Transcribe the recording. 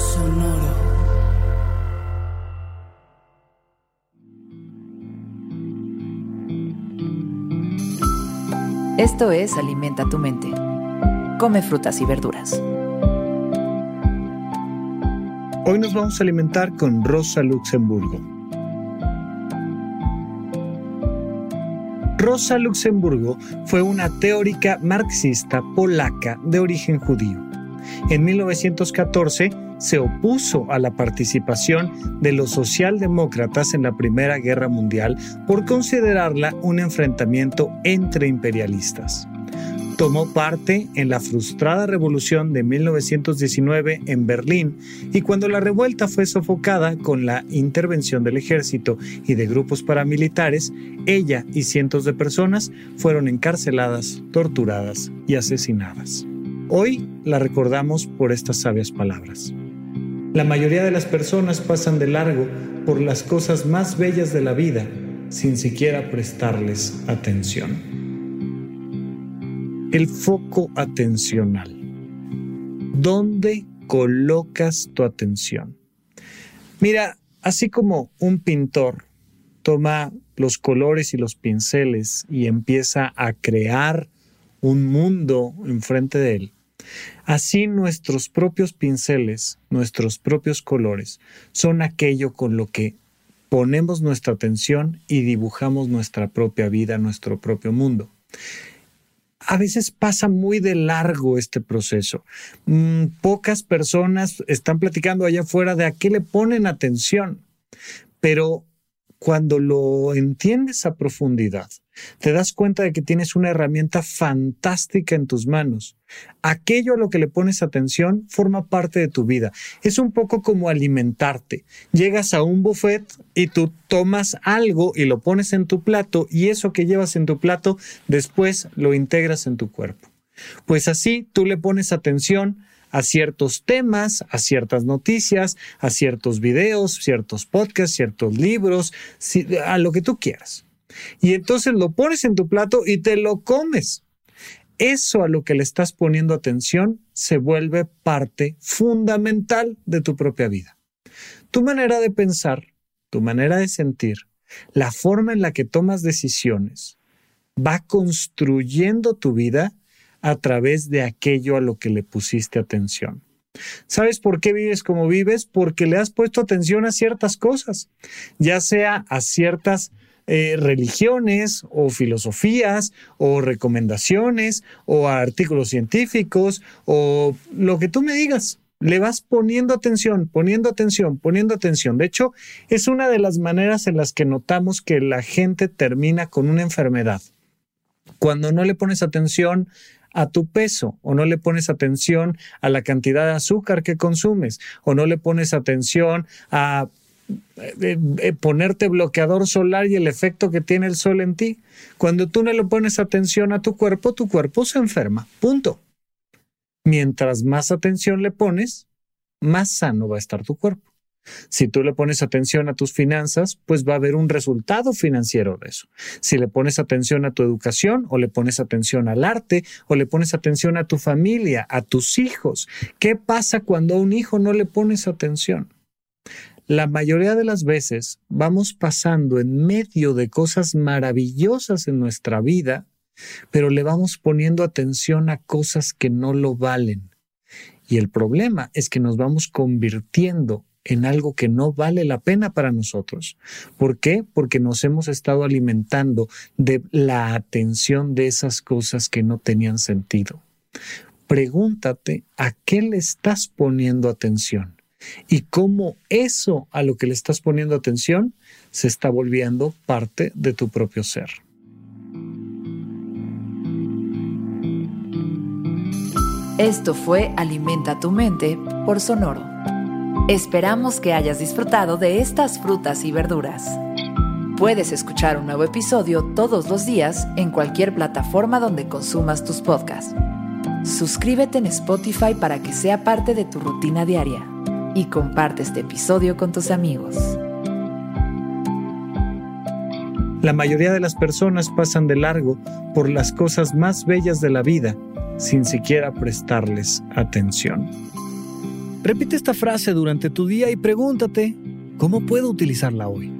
Sonoro. Esto es Alimenta tu mente. Come frutas y verduras. Hoy nos vamos a alimentar con Rosa Luxemburgo. Rosa Luxemburgo fue una teórica marxista polaca de origen judío. En 1914 se opuso a la participación de los socialdemócratas en la Primera Guerra Mundial por considerarla un enfrentamiento entre imperialistas. Tomó parte en la frustrada revolución de 1919 en Berlín y cuando la revuelta fue sofocada con la intervención del ejército y de grupos paramilitares, ella y cientos de personas fueron encarceladas, torturadas y asesinadas. Hoy la recordamos por estas sabias palabras. La mayoría de las personas pasan de largo por las cosas más bellas de la vida sin siquiera prestarles atención. El foco atencional. ¿Dónde colocas tu atención? Mira, así como un pintor toma los colores y los pinceles y empieza a crear un mundo enfrente de él, Así nuestros propios pinceles, nuestros propios colores, son aquello con lo que ponemos nuestra atención y dibujamos nuestra propia vida, nuestro propio mundo. A veces pasa muy de largo este proceso. Mm, pocas personas están platicando allá afuera de a qué le ponen atención, pero cuando lo entiendes a profundidad, te das cuenta de que tienes una herramienta fantástica en tus manos. Aquello a lo que le pones atención forma parte de tu vida. Es un poco como alimentarte. Llegas a un buffet y tú tomas algo y lo pones en tu plato y eso que llevas en tu plato después lo integras en tu cuerpo. Pues así tú le pones atención a ciertos temas, a ciertas noticias, a ciertos videos, ciertos podcasts, ciertos libros, a lo que tú quieras. Y entonces lo pones en tu plato y te lo comes. Eso a lo que le estás poniendo atención se vuelve parte fundamental de tu propia vida. Tu manera de pensar, tu manera de sentir, la forma en la que tomas decisiones, va construyendo tu vida a través de aquello a lo que le pusiste atención. ¿Sabes por qué vives como vives? Porque le has puesto atención a ciertas cosas, ya sea a ciertas eh, religiones o filosofías o recomendaciones o artículos científicos o lo que tú me digas. Le vas poniendo atención, poniendo atención, poniendo atención. De hecho, es una de las maneras en las que notamos que la gente termina con una enfermedad. Cuando no le pones atención a tu peso o no le pones atención a la cantidad de azúcar que consumes o no le pones atención a eh, eh, ponerte bloqueador solar y el efecto que tiene el sol en ti. Cuando tú no le pones atención a tu cuerpo, tu cuerpo se enferma. Punto. Mientras más atención le pones, más sano va a estar tu cuerpo. Si tú le pones atención a tus finanzas, pues va a haber un resultado financiero de eso. Si le pones atención a tu educación o le pones atención al arte o le pones atención a tu familia, a tus hijos, ¿qué pasa cuando a un hijo no le pones atención? La mayoría de las veces vamos pasando en medio de cosas maravillosas en nuestra vida, pero le vamos poniendo atención a cosas que no lo valen. Y el problema es que nos vamos convirtiendo en algo que no vale la pena para nosotros. ¿Por qué? Porque nos hemos estado alimentando de la atención de esas cosas que no tenían sentido. Pregúntate a qué le estás poniendo atención y cómo eso a lo que le estás poniendo atención se está volviendo parte de tu propio ser. Esto fue Alimenta tu mente por Sonoro. Esperamos que hayas disfrutado de estas frutas y verduras. Puedes escuchar un nuevo episodio todos los días en cualquier plataforma donde consumas tus podcasts. Suscríbete en Spotify para que sea parte de tu rutina diaria y comparte este episodio con tus amigos. La mayoría de las personas pasan de largo por las cosas más bellas de la vida sin siquiera prestarles atención. Repite esta frase durante tu día y pregúntate, ¿cómo puedo utilizarla hoy?